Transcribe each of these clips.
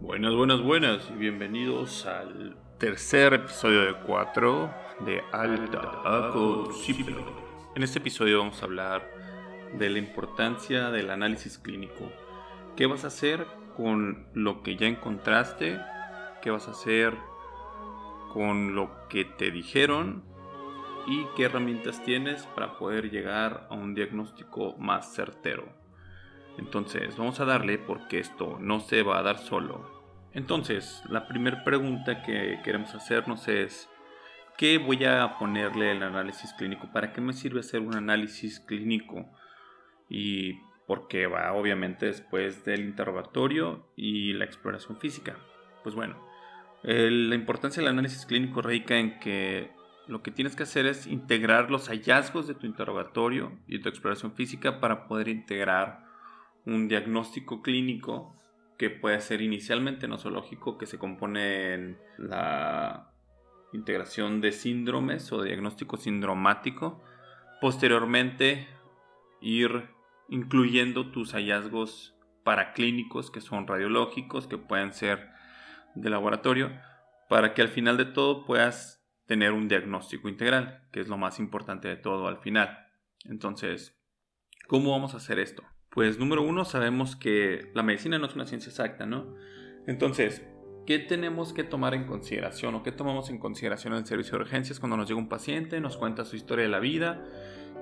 Buenas, buenas, buenas y bienvenidos al tercer episodio de 4 de Alta Acociplo. En este episodio vamos a hablar de la importancia del análisis clínico. ¿Qué vas a hacer con lo que ya encontraste? ¿Qué vas a hacer con lo que te dijeron? ¿Y qué herramientas tienes para poder llegar a un diagnóstico más certero? Entonces, vamos a darle porque esto no se va a dar solo. Entonces, la primera pregunta que queremos hacernos es, ¿qué voy a ponerle el análisis clínico? ¿Para qué me sirve hacer un análisis clínico? Y porque va obviamente después del interrogatorio y la exploración física. Pues bueno, la importancia del análisis clínico radica en que lo que tienes que hacer es integrar los hallazgos de tu interrogatorio y tu exploración física para poder integrar un diagnóstico clínico que puede ser inicialmente nosológico, que se compone en la integración de síndromes o diagnóstico sindromático. Posteriormente, ir incluyendo tus hallazgos paraclínicos, que son radiológicos, que pueden ser de laboratorio, para que al final de todo puedas tener un diagnóstico integral, que es lo más importante de todo al final. Entonces, ¿cómo vamos a hacer esto? Pues número uno, sabemos que la medicina no es una ciencia exacta, ¿no? Entonces, ¿qué tenemos que tomar en consideración o qué tomamos en consideración en el servicio de urgencias cuando nos llega un paciente, nos cuenta su historia de la vida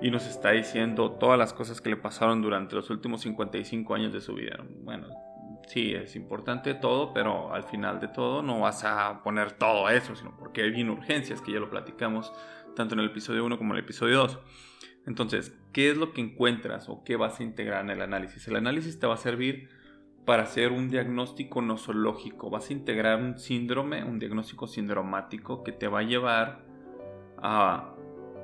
y nos está diciendo todas las cosas que le pasaron durante los últimos 55 años de su vida? Bueno, sí, es importante todo, pero al final de todo no vas a poner todo eso, sino porque hay bien urgencias, que ya lo platicamos tanto en el episodio 1 como en el episodio 2. Entonces, ¿qué es lo que encuentras o qué vas a integrar en el análisis? El análisis te va a servir para hacer un diagnóstico nosológico. Vas a integrar un síndrome, un diagnóstico sindromático que te va a llevar a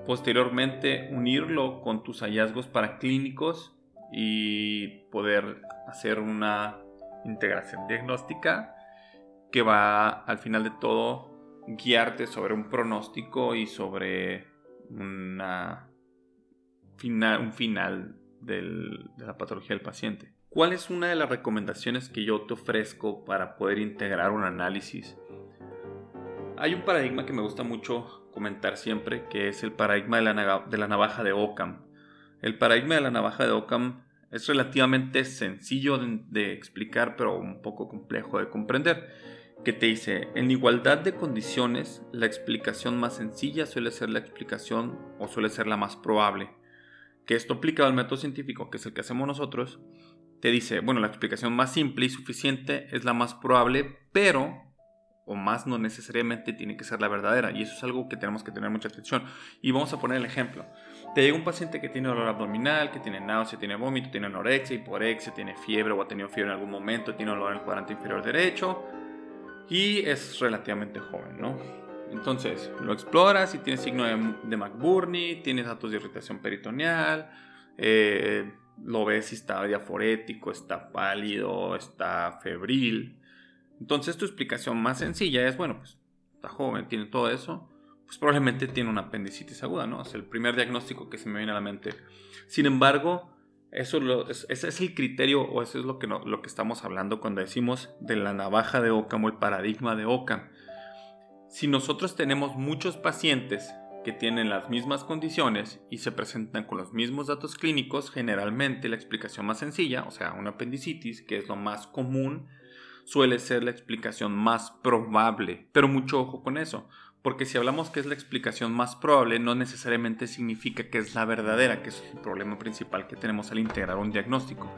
posteriormente unirlo con tus hallazgos paraclínicos y poder hacer una integración diagnóstica que va al final de todo guiarte sobre un pronóstico y sobre una un final de la patología del paciente. ¿Cuál es una de las recomendaciones que yo te ofrezco para poder integrar un análisis? Hay un paradigma que me gusta mucho comentar siempre, que es el paradigma de la, de navaja de Occam. El paradigma de la navaja de Occam es relativamente sencillo de explicar, pero un poco complejo de comprender que te dice, en igualdad de condiciones, la explicación más sencilla suele ser la explicación o suele ser la más probable que esto aplicado al método científico, que es el que hacemos nosotros, te dice, bueno, la explicación más simple y suficiente es la más probable, pero, o más no necesariamente tiene que ser la verdadera, y eso es algo que tenemos que tener mucha atención. Y vamos a poner el ejemplo. Te llega un paciente que tiene dolor abdominal, que tiene náusea, tiene vómito, tiene anorexia, hiporexia, tiene fiebre o ha tenido fiebre en algún momento, tiene dolor en el cuadrante inferior derecho, y es relativamente joven, ¿no? Entonces, lo exploras y tienes signo de, McBurney, tienes datos de irritación peritoneal, eh, lo ves si está diaforético, está pálido, está febril. Entonces, tu explicación más sencilla es, bueno, pues está joven, tiene todo eso, pues probablemente tiene una apendicitis aguda, ¿no? Es el primer diagnóstico que se me viene a la mente. Sin embargo, eso es, ese es el criterio o eso es lo que, lo que estamos hablando cuando decimos de la navaja de Ockham o el paradigma de Ockham si nosotros tenemos muchos pacientes que tienen las mismas condiciones y se presentan con los mismos datos clínicos, generalmente la explicación más sencilla, o sea, una apendicitis, que es lo más común, suele ser la explicación más probable. Pero mucho ojo con eso, porque si hablamos que es la explicación más probable, no necesariamente significa que es la verdadera, que es el problema principal que tenemos al integrar un diagnóstico.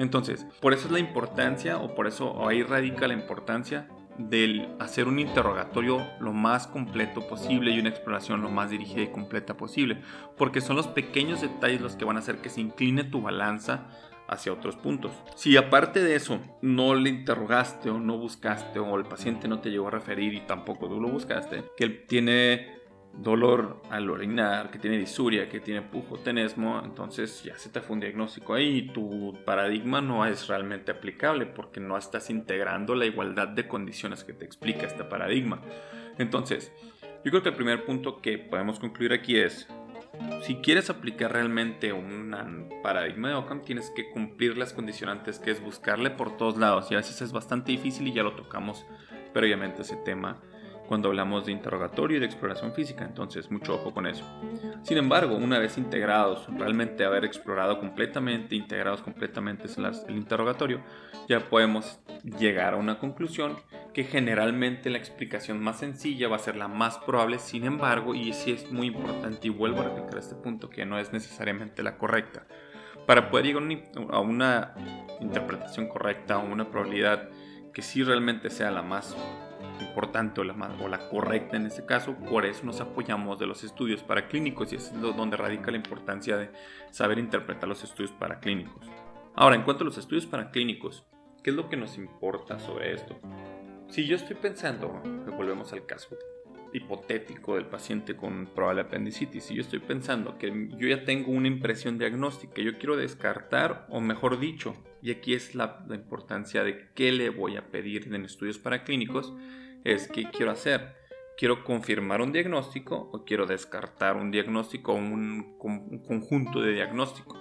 Entonces, por eso es la importancia, o por eso ahí radica la importancia del hacer un interrogatorio lo más completo posible y una exploración lo más dirigida y completa posible, porque son los pequeños detalles los que van a hacer que se incline tu balanza hacia otros puntos. Si aparte de eso no le interrogaste o no buscaste o el paciente no te llegó a referir y tampoco tú lo buscaste, que él tiene dolor al orinar, que tiene disuria, que tiene pujo, tenesmo, entonces ya se te fue un diagnóstico ahí y tu paradigma no es realmente aplicable porque no estás integrando la igualdad de condiciones que te explica este paradigma. Entonces, yo creo que el primer punto que podemos concluir aquí es, si quieres aplicar realmente un paradigma de Ockham, tienes que cumplir las condicionantes, que es buscarle por todos lados. Y a veces es bastante difícil y ya lo tocamos previamente ese tema cuando hablamos de interrogatorio y de exploración física, entonces mucho ojo con eso. Sin embargo, una vez integrados, realmente haber explorado completamente, integrados completamente el interrogatorio, ya podemos llegar a una conclusión que generalmente la explicación más sencilla va a ser la más probable, sin embargo, y sí es muy importante y vuelvo a replicar este punto, que no es necesariamente la correcta. Para poder llegar a una interpretación correcta o una probabilidad que sí realmente sea la más importante o la, o la correcta en este caso, por eso nos apoyamos de los estudios paraclínicos y es donde radica la importancia de saber interpretar los estudios paraclínicos. Ahora, en cuanto a los estudios paraclínicos, ¿qué es lo que nos importa sobre esto? Si yo estoy pensando, volvemos al caso hipotético del paciente con probable apendicitis, si yo estoy pensando que yo ya tengo una impresión diagnóstica, yo quiero descartar, o mejor dicho, y aquí es la, la importancia de qué le voy a pedir en estudios paraclínicos, es qué quiero hacer. ¿Quiero confirmar un diagnóstico o quiero descartar un diagnóstico o un, conjunto de diagnósticos?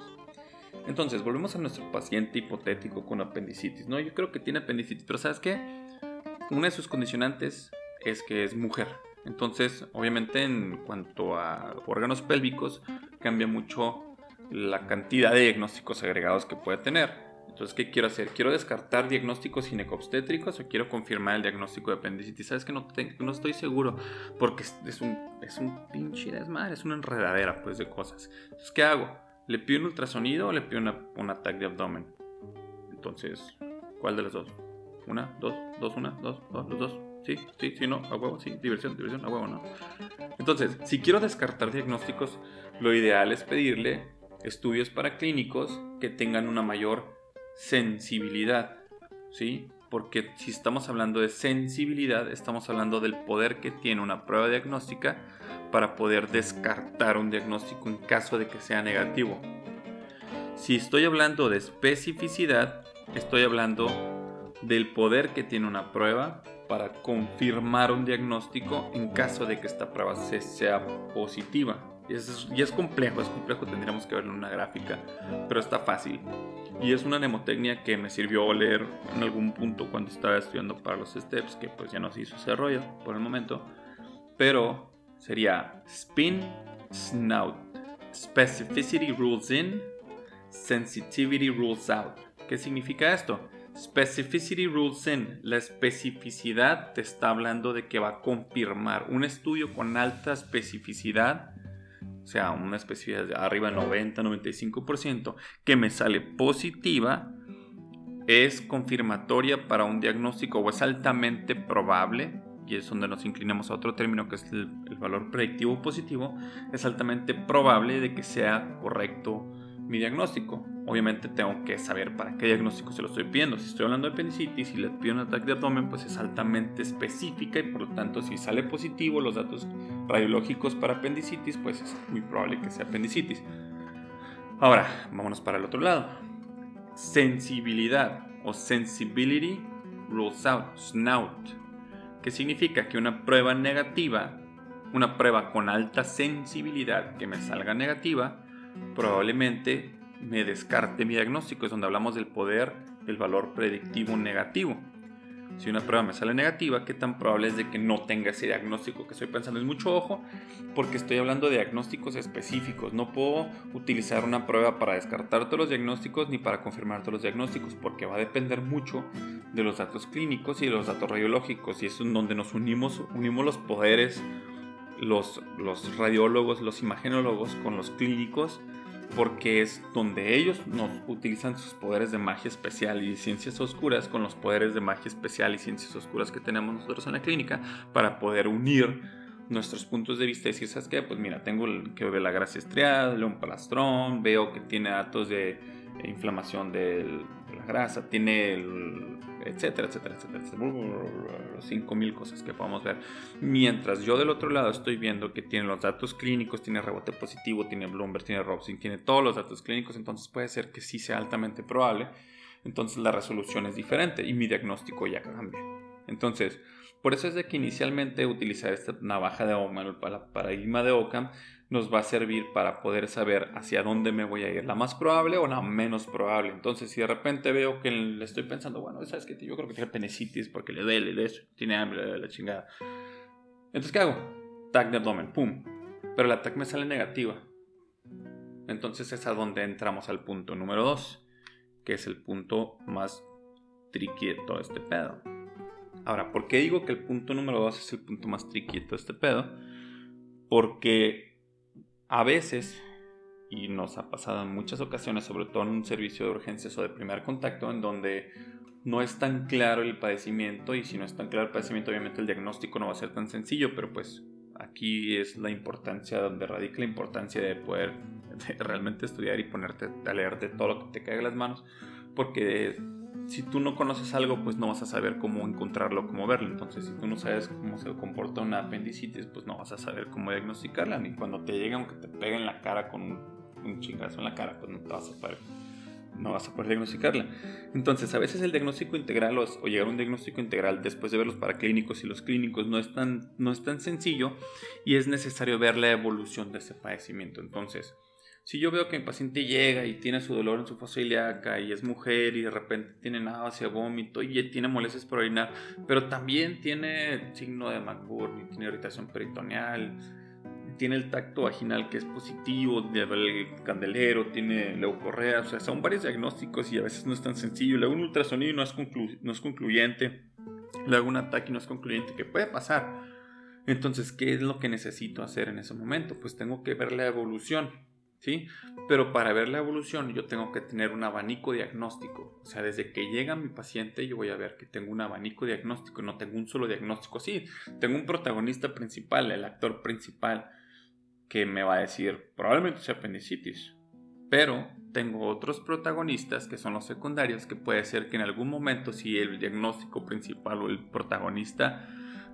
Entonces, volvemos a nuestro paciente hipotético con apendicitis. No, yo creo que tiene apendicitis, pero ¿sabes qué? Una de sus condicionantes es que es mujer. Entonces, obviamente, en cuanto a órganos pélvicos, cambia mucho la cantidad de diagnósticos agregados que puede tener. Entonces, ¿qué quiero hacer? ¿Quiero descartar diagnósticos ginecobstétricos o quiero confirmar el diagnóstico de apendicitis? ¿Sabes que no, no estoy seguro? Porque es un, es un pinche desmadre, es una enredadera pues de cosas. Entonces, ¿qué hago? ¿Le pido un ultrasonido o le pido una, un ataque de abdomen? Entonces, ¿cuál de las dos? ¿Una? ¿Dos? ¿Dos? ¿Una? ¿Dos? ¿Dos? ¿Los dos? Sí, sí, sí, no, a huevo, sí, diversión, diversión, a huevo, no. Entonces, si quiero descartar diagnósticos, lo ideal es pedirle estudios para clínicos que tengan una mayor sensibilidad, ¿sí? Porque si estamos hablando de sensibilidad, estamos hablando del poder que tiene una prueba diagnóstica para poder descartar un diagnóstico en caso de que sea negativo. Si estoy hablando de especificidad, estoy hablando del poder que tiene una prueba para confirmar un diagnóstico en caso de que esta prueba sea positiva. Y es, y es complejo, es complejo, tendríamos que verlo en una gráfica, pero está fácil. Y es una mnemotecnia que me sirvió leer en algún punto cuando estaba estudiando para los steps, que pues ya no se hizo ese rollo por el momento. Pero sería spin, snout, specificity rules in, sensitivity rules out. ¿Qué significa esto? Specificity rules in. La especificidad te está hablando de que va a confirmar un estudio con alta especificidad o sea, una especie de arriba del 90-95%, que me sale positiva, es confirmatoria para un diagnóstico o es altamente probable, y es donde nos inclinamos a otro término que es el valor predictivo positivo, es altamente probable de que sea correcto mi diagnóstico. Obviamente tengo que saber para qué diagnóstico se lo estoy pidiendo. Si estoy hablando de apendicitis y le pido un ataque de abdomen, pues es altamente específica y por lo tanto si sale positivo los datos radiológicos para apendicitis, pues es muy probable que sea apendicitis. Ahora, vámonos para el otro lado. Sensibilidad o sensibility rules out, snout, que significa que una prueba negativa, una prueba con alta sensibilidad que me salga negativa, probablemente me descarte mi diagnóstico. Es donde hablamos del poder del valor predictivo negativo. Si una prueba me sale negativa, ¿qué tan probable es de que no tenga ese diagnóstico que estoy pensando? Es mucho ojo porque estoy hablando de diagnósticos específicos. No puedo utilizar una prueba para descartar todos los diagnósticos ni para confirmar todos los diagnósticos porque va a depender mucho de los datos clínicos y de los datos radiológicos. Y es donde nos unimos, unimos los poderes, los, los radiólogos, los imagenólogos con los clínicos porque es donde ellos nos utilizan sus poderes de magia especial y ciencias oscuras con los poderes de magia especial y ciencias oscuras que tenemos nosotros en la clínica para poder unir nuestros puntos de vista y decir, ¿sabes qué? Pues mira, tengo que ve la grasa estriada, un palastrón, veo que tiene datos de inflamación de la grasa, tiene el etcétera, etcétera, etcétera, cinco mil cosas que podemos ver. Mientras yo del otro lado estoy viendo que tiene los datos clínicos, tiene rebote positivo, tiene Bloomberg, tiene Robson, tiene todos los datos clínicos, entonces puede ser que sí sea altamente probable. Entonces la resolución es diferente y mi diagnóstico ya cambia. Entonces, por eso es de que inicialmente utilizar esta navaja de Occam, el paradigma de Ockham, nos va a servir para poder saber hacia dónde me voy a ir, la más probable o la menos probable. Entonces, si de repente veo que le estoy pensando, bueno, sabes que yo creo que tiene penicitis porque le duele, de eso, tiene hambre, la chingada. Entonces, ¿qué hago? Tag de abdomen, pum. Pero la tag me sale negativa. Entonces es a donde entramos al punto número 2, que es el punto más tricky de todo este pedo. Ahora, ¿por qué digo que el punto número 2 es el punto más tricky de este pedo? Porque a veces, y nos ha pasado en muchas ocasiones, sobre todo en un servicio de urgencias o de primer contacto, en donde no es tan claro el padecimiento y si no es tan claro el padecimiento, obviamente el diagnóstico no va a ser tan sencillo, pero pues aquí es la importancia, donde radica la importancia de poder realmente estudiar y ponerte a leer de todo lo que te caiga en las manos, porque si tú no conoces algo, pues no vas a saber cómo encontrarlo, cómo verlo. Entonces, si tú no sabes cómo se comporta una apendicitis, pues no vas a saber cómo diagnosticarla, ni cuando te llegue, aunque te pegue en la cara con un, chingazo en la cara, pues no te vas a poder no vas a poder diagnosticarla. Entonces, a veces el diagnóstico integral o, llegar a un diagnóstico integral después de ver los paraclínicos y los clínicos no es, tan, no es tan sencillo y es necesario ver la evolución de ese padecimiento. Entonces, si yo veo que mi paciente llega y tiene su dolor en su fosa ilíaca y es mujer y de repente tiene náusea, vómito y tiene molestias por orinar, pero también tiene signo de McBurney, tiene irritación peritoneal, tiene el tacto vaginal que es positivo, el candelero, tiene leucorrea, o sea, son varios diagnósticos y a veces no es tan sencillo. Le hago un ultrasonido y no es, no es concluyente, le hago un ataque y no es concluyente, ¿qué puede pasar? Entonces, ¿qué es lo que necesito hacer en ese momento? Pues tengo que ver la evolución ¿sí? Pero para ver la evolución yo tengo que tener un abanico diagnóstico. O sea, desde que llega mi paciente yo voy a ver que tengo un abanico diagnóstico, no tengo un solo diagnóstico. Sí, tengo un protagonista principal, el actor principal, que me va a decir probablemente sea apendicitis. Pero tengo otros protagonistas que son los secundarios, que puede ser que en algún momento si el diagnóstico principal o el protagonista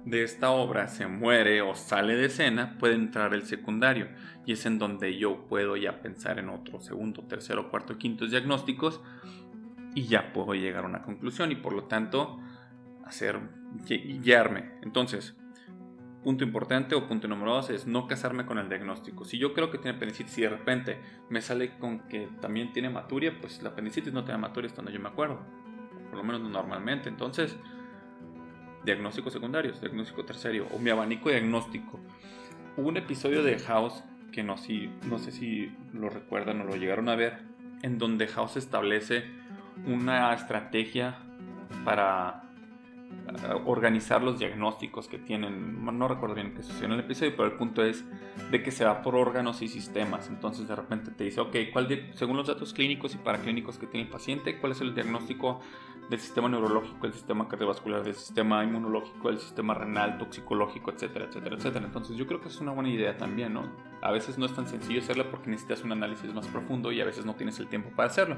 de esta obra se muere o sale de escena, puede entrar el secundario y es en donde yo puedo ya pensar en otro segundo, tercero, cuarto, quinto diagnósticos y ya puedo llegar a una conclusión y por lo tanto hacer guiarme. Entonces, punto importante o punto número dos es no casarme con el diagnóstico. Si yo creo que tiene apendicitis y de repente me sale con que también tiene maturia, pues la apendicitis no tiene maturia hasta donde yo me acuerdo. Por lo menos normalmente. Entonces, diagnósticos secundarios, diagnóstico terciario o mi abanico diagnóstico. Hubo un episodio de House que no, si, no sé si lo recuerdan o lo llegaron a ver, en donde House establece una estrategia para organizar los diagnósticos que tienen. No recuerdo bien qué sucedió en el episodio, pero el punto es de que se va por órganos y sistemas. Entonces de repente te dice, ok, ¿cuál según los datos clínicos y paraclínicos que tiene el paciente, cuál es el diagnóstico del sistema neurológico, del sistema cardiovascular, del sistema inmunológico, del sistema renal, toxicológico, etcétera, etcétera, etcétera. Entonces yo creo que es una buena idea también, ¿no? A veces no es tan sencillo hacerla porque necesitas un análisis más profundo y a veces no tienes el tiempo para hacerlo.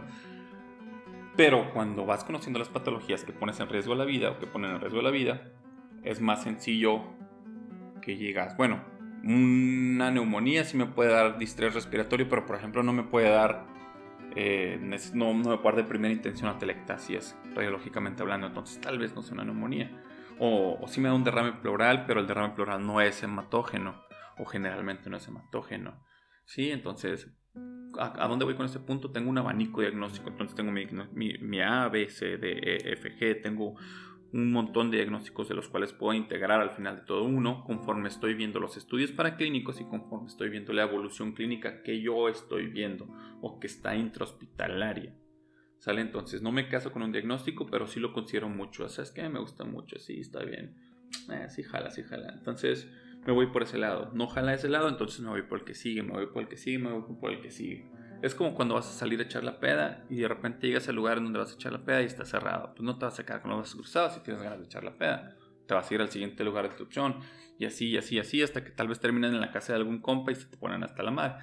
Pero cuando vas conociendo las patologías que pones en riesgo la vida o que ponen en riesgo la vida, es más sencillo que llegas. Bueno, una neumonía sí me puede dar distrés respiratorio, pero por ejemplo no me puede dar, eh, no, no, me puede dar de primera intención atelectasias, radiológicamente hablando, entonces tal vez no sea una neumonía. O, o sí me da un derrame pleural, pero el derrame pleural no es hematógeno, o generalmente no es hematógeno. Sí, entonces ¿A, dónde voy con este punto? Tengo un abanico diagnóstico, entonces tengo mi, A, B, C, D, E, F, G, tengo un montón de diagnósticos de los cuales puedo integrar al final de todo uno conforme estoy viendo los estudios para clínicos y conforme estoy viendo la evolución clínica que yo estoy viendo o que está intrahospitalaria. ¿Sale? Entonces no me caso con un diagnóstico, pero sí lo considero mucho. ¿Sabes qué? Me gusta mucho, sí, está bien. Eh, sí, jala, sí, jala. Entonces me voy por ese lado. No jala ese lado, entonces me voy por el que sigue, me voy por el que sigue, me voy por el que sigue. Es como cuando vas a salir a echar la peda y de repente llegas al lugar donde vas a echar la peda y está cerrado. Pues no te vas a quedar con los brazos cruzados si tienes ganas de echar la peda. Te vas a ir al siguiente lugar de tu opción. Y así, y así, y así, hasta que tal vez terminen en la casa de algún compa y se te ponen hasta la madre.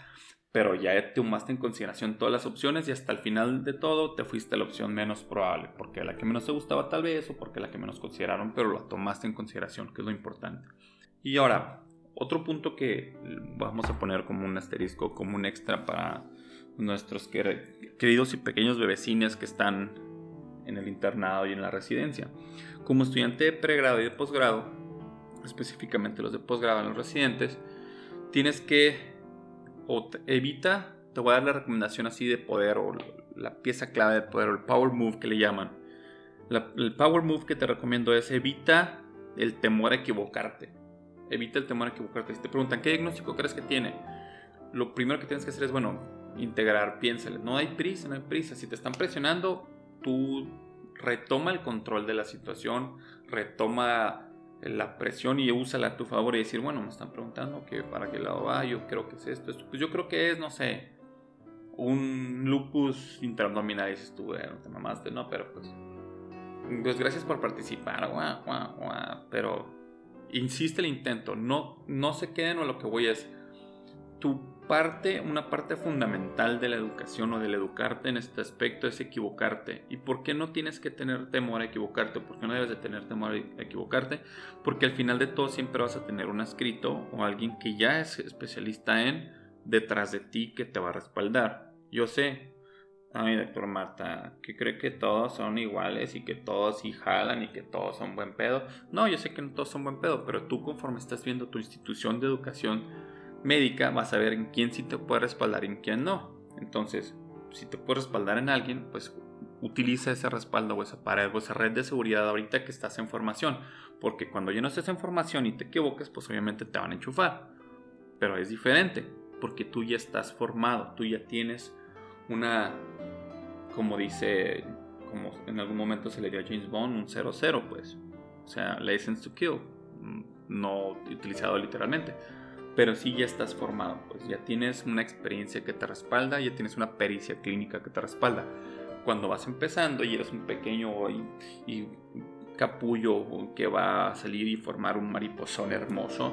Pero ya te tomaste en consideración todas las opciones y hasta el final de todo te fuiste a la opción menos probable. Porque la que menos te gustaba tal vez o porque la que menos consideraron, pero la tomaste en consideración, que es lo importante. Y ahora, otro punto que vamos a poner como un asterisco, como un extra para nuestros queridos y pequeños bebecines que están en el internado y en la residencia. Como estudiante de pregrado y de posgrado, específicamente los de posgrado en los residentes, tienes que o evita, te voy a dar la recomendación así de poder o la pieza clave de poder el power move que le llaman. el power move que te recomiendo es evita el temor a equivocarte. Evita el temor a equivocarte. Si te preguntan qué diagnóstico crees que tiene, lo primero que tienes que hacer es, bueno, integrar, piénsale. No hay prisa, no hay prisa. Si te están presionando, tú retoma el control de la situación, retoma la presión y úsala a tu favor y decir, bueno, me están preguntando que para qué lado va, yo creo que es esto, esto. Pues yo creo que es, no sé, un lupus interabdominal, dices tú, bueno, te mamaste, no, pero pues, pues gracias por participar, guau, guau, guau, pero insiste el intento, no, no se queden o lo que voy es, tu parte, una parte fundamental de la educación o del educarte en este aspecto es equivocarte. ¿Y por qué no tienes que tener temor a equivocarte? ¿Por qué no debes de tener temor a equivocarte? Porque al final de todo siempre vas a tener un escrito o alguien que ya es especialista en detrás de ti que te va a respaldar. Yo sé, ay, doctor Marta, que cree que todos son iguales y que todos sí jalan y que todos son buen pedo. No, yo sé que no todos son buen pedo, pero tú conforme estás viendo tu institución de educación médica vas a ver en quién sí te puede respaldar y en quién no. Entonces, si te puede respaldar en alguien, pues utiliza ese respaldo o esa pared o esa red de seguridad ahorita que estás en formación. Porque cuando ya no estés en formación y te equivoques, pues obviamente te van a enchufar. Pero es diferente, porque tú ya estás formado, tú ya tienes una, como dice, como en algún momento se le dio a James Bond, un 0-0, pues. O sea, license to kill, mm, no utilizado literalmente pero sí ya estás formado, pues ya tienes una experiencia que te respalda, ya tienes una pericia clínica que te respalda. Cuando vas empezando y eres un pequeño y, capullo que va a salir y formar un mariposón hermoso,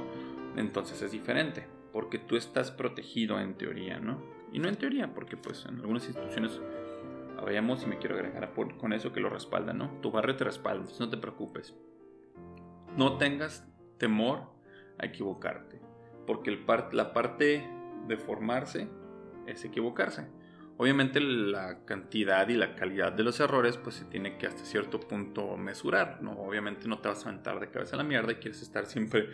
entonces es diferente, porque tú estás protegido en teoría, ¿no? Y no en teoría, porque pues en algunas instituciones vayamos y me quiero agregar con eso que lo respalda, ¿no? Tu barrio te respalda, entonces no te preocupes. No tengas temor a equivocarte porque la parte de formarse es equivocarse. Obviamente la cantidad y la calidad de los errores pues se tiene que hasta cierto punto mesurar, ¿no? Obviamente no te vas a aventar de cabeza a la mierda y quieres estar siempre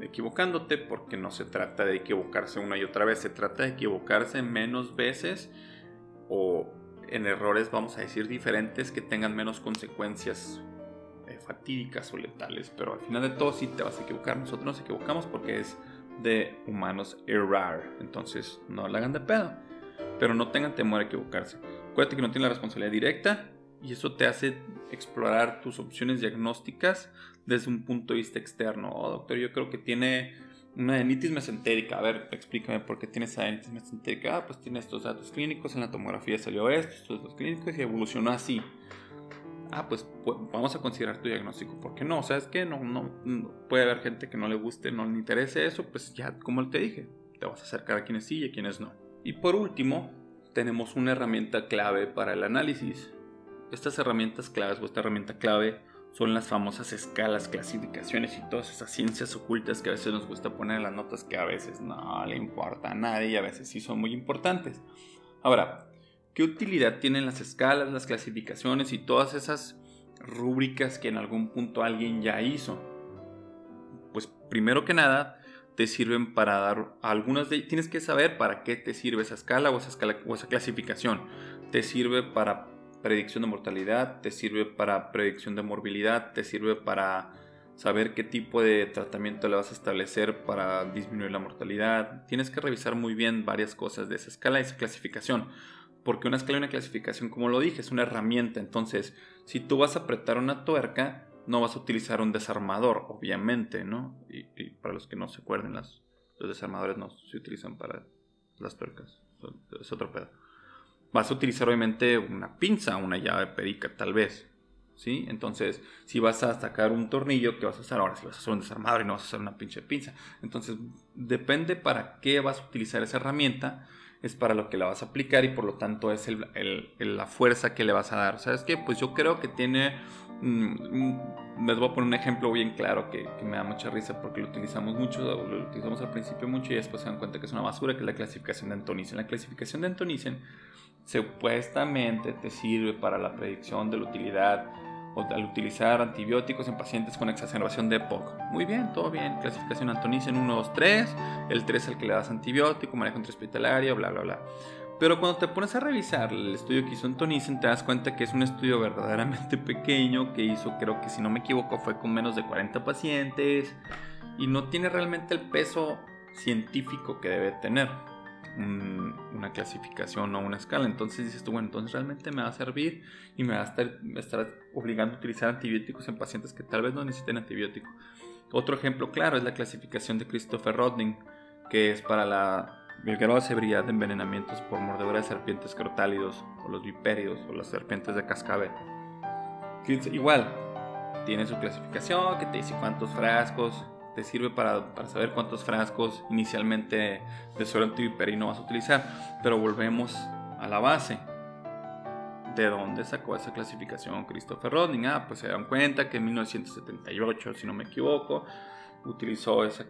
equivocándote porque no se trata de equivocarse una y otra vez, se trata de equivocarse menos veces o en errores vamos a decir diferentes que tengan menos consecuencias eh, fatídicas o letales, pero al final de todo sí te vas a equivocar, nosotros nos equivocamos porque es de humanos errar. Entonces, no la hagan de pedo. Pero no tengan temor a equivocarse. Acuérdate que no tienen la responsabilidad directa y eso te hace explorar tus opciones diagnósticas desde un punto de vista externo. Oh, doctor, yo creo que tiene una enitis mesentérica. A ver, explícame por qué tiene esa enitis mesentérica. Ah, pues tiene estos datos clínicos, en la tomografía salió esto, estos datos clínicos y evolucionó así ah, pues, vamos a considerar tu diagnóstico. ¿Por qué no? ¿Sabes qué? No, no, puede haber gente que no le guste, no le interese eso, pues ya, como te dije, te vas a acercar a quienes sí y a quienes no. Y por último, tenemos una herramienta clave para el análisis. Estas herramientas claves o esta herramienta clave son las famosas escalas, clasificaciones y todas esas ciencias ocultas que a veces nos gusta poner en las notas que a veces no le importa a nadie y a veces sí son muy importantes. Ahora, ¿Qué utilidad tienen las escalas, las clasificaciones y todas esas rúbricas que en algún punto alguien ya hizo? Pues primero que nada, te sirven para dar algunas de tienes que saber para qué te sirve esa escala o esa, escala, o esa clasificación. Te sirve para predicción de mortalidad, te sirve para predicción de morbilidad, te sirve para saber qué tipo de tratamiento le vas a establecer para disminuir la mortalidad. Tienes que revisar muy bien varias cosas de esa escala y esa clasificación porque una escala y una clasificación, como lo dije, es una herramienta. Entonces, si tú vas a apretar una tuerca, no vas a utilizar un desarmador, obviamente, ¿no? Y, para los que no se acuerden, los desarmadores no se utilizan para las tuercas. Es otro pedo. Vas a utilizar, obviamente, una pinza, una llave perica, tal vez. Entonces, si vas a sacar un tornillo, ¿qué vas a usar? Ahora, si vas a hacer un desarmador y no vas a usar una pinche pinza. Entonces, depende para qué vas a utilizar esa herramienta es para lo que la vas a aplicar y por lo tanto es la fuerza que le vas a dar. ¿Sabes qué? Pues yo creo que tiene... Mm, les voy a poner un ejemplo bien claro que, me da mucha risa porque lo utilizamos mucho, lo utilizamos al principio mucho y después se dan cuenta que es una basura, que es la clasificación de Antonisen. La clasificación de Antonisen supuestamente te sirve para la predicción de la utilidad o al utilizar antibióticos en pacientes con exacerbación de EPOC. Muy bien, todo bien. Clasificación Antonicen 1, 2, 3. El 3 es el que le das antibiótico, manejo intrahospitalario, bla, bla, bla. Pero cuando te pones a revisar el estudio que hizo Antonicen, te das cuenta que es un estudio verdaderamente pequeño que hizo, creo que si no me equivoco, fue con menos de 40 pacientes y no tiene realmente el peso científico que debe tener una clasificación o una escala. Entonces dices tú, bueno, entonces realmente me va a servir y me va a estar, obligando a utilizar antibióticos en pacientes que tal vez no necesiten antibiótico. Otro ejemplo claro es la clasificación de Christopher Rodning, que es para la el grado de severidad de envenenamientos por mordedura de serpientes crotálidos o los vipéridos o las serpientes de cascabel. Igual, tiene su clasificación que te dice cuántos frascos, te sirve para, para saber cuántos frascos inicialmente de suero antiviperino vas a utilizar. Pero volvemos a la base. ¿De dónde sacó esa clasificación Christopher Rodning? Ah, pues se dan cuenta que en 1978, si no me equivoco, utilizó esa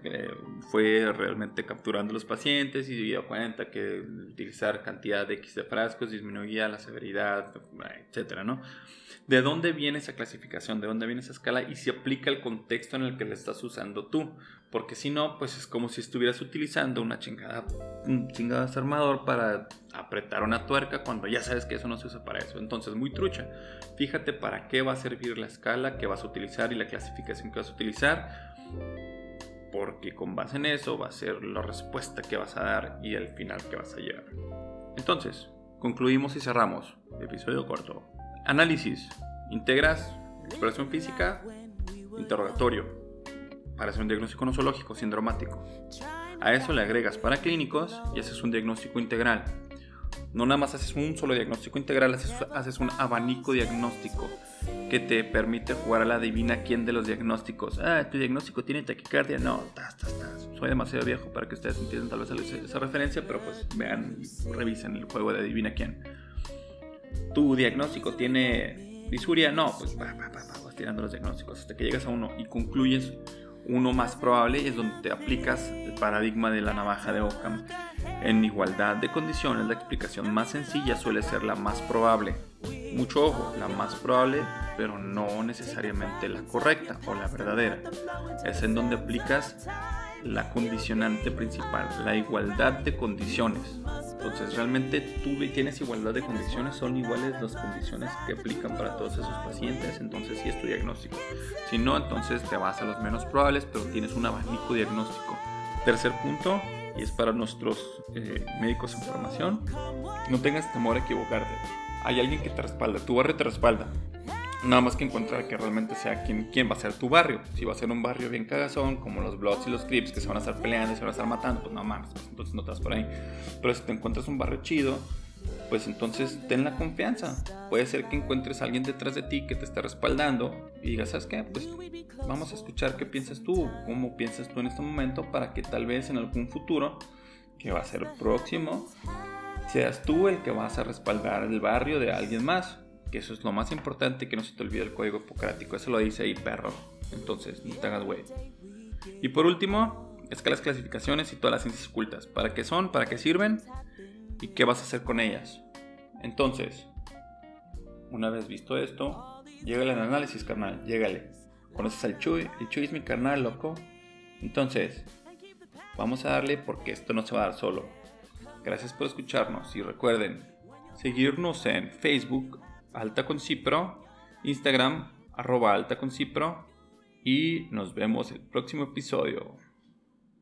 fue realmente capturando los pacientes y se dio cuenta que utilizar cantidad de X de frascos disminuía la severidad, etcétera, ¿no? ¿De dónde viene esa clasificación? ¿De dónde viene esa escala? Y si aplica el contexto en el que la estás usando tú. Porque si no, pues es como si estuvieras utilizando una chingada, un chingada desarmador para apretar una tuerca cuando ya sabes que eso no se usa para eso. Entonces, muy trucha. Fíjate para qué va a servir la escala que vas a utilizar y la clasificación que vas a utilizar porque con base en eso va a ser la respuesta que vas a dar y el final que vas a llegar. Entonces, concluimos y cerramos. Episodio corto. Análisis. Integras exploración física, interrogatorio, para hacer un diagnóstico nosológico sindromático. A eso le agregas para clínicos y haces un diagnóstico integral. No nada más haces un solo diagnóstico integral, haces, un abanico diagnóstico que te permite jugar a la divina quién de los diagnósticos. Ah, tu diagnóstico tiene taquicardia. No, soy demasiado viejo para que ustedes entiendan tal vez esa referencia, pero pues vean revisen el juego de adivina quién. Tu diagnóstico tiene disuria. No, pues vas tirando los diagnósticos hasta que llegas a uno y concluyes uno más probable y es donde te aplicas el paradigma de la navaja de Ockham en igualdad de condiciones, la explicación más sencilla suele ser la más probable. Mucho ojo, la más probable, pero no necesariamente la correcta o la verdadera. Es en donde aplicas la condicionante principal, la igualdad de condiciones. Entonces, realmente tú tienes igualdad de condiciones, son iguales las condiciones que aplican para todos esos pacientes, entonces sí es tu diagnóstico. Si no, entonces te vas a los menos probables, pero tienes un abanico diagnóstico. Tercer punto, y es para nuestros eh, médicos en formación, no tengas temor a equivocarte. Hay alguien que te respalda, tu barrio te respalda. Nada más que encontrar que realmente sea quien, quién va a ser tu barrio. Si va a ser un barrio bien cagazón, como los blogs y los clips que se van a estar peleando y se van a estar matando, pues no mames, pues entonces no estás por ahí. Pero si te encuentras un barrio chido, pues entonces ten la confianza. Puede ser que encuentres a alguien detrás de ti que te esté respaldando y digas, ¿sabes qué? Pues vamos a escuchar qué piensas tú, cómo piensas tú en este momento para que tal vez en algún futuro, que va a ser próximo, seas tú el que vas a respaldar el barrio de alguien más. Que eso es lo más importante, que no se te olvide el código hipocrático. Eso lo dice ahí, perro. Entonces, no te hagas güey. Y por último, escalas clasificaciones y todas las ciencias ocultas. ¿Para qué son? ¿Para qué sirven? Y qué vas a hacer con ellas. Entonces, una vez visto esto, llégale al análisis, carnal, llégale. ¿Conoces al Chuy? El Chuy es mi carnal, loco. Entonces, vamos a darle porque esto no se va a dar solo. Gracias por escucharnos y recuerden seguirnos en Facebook, Alta con Cipro, Instagram, arroba y nos vemos el próximo episodio.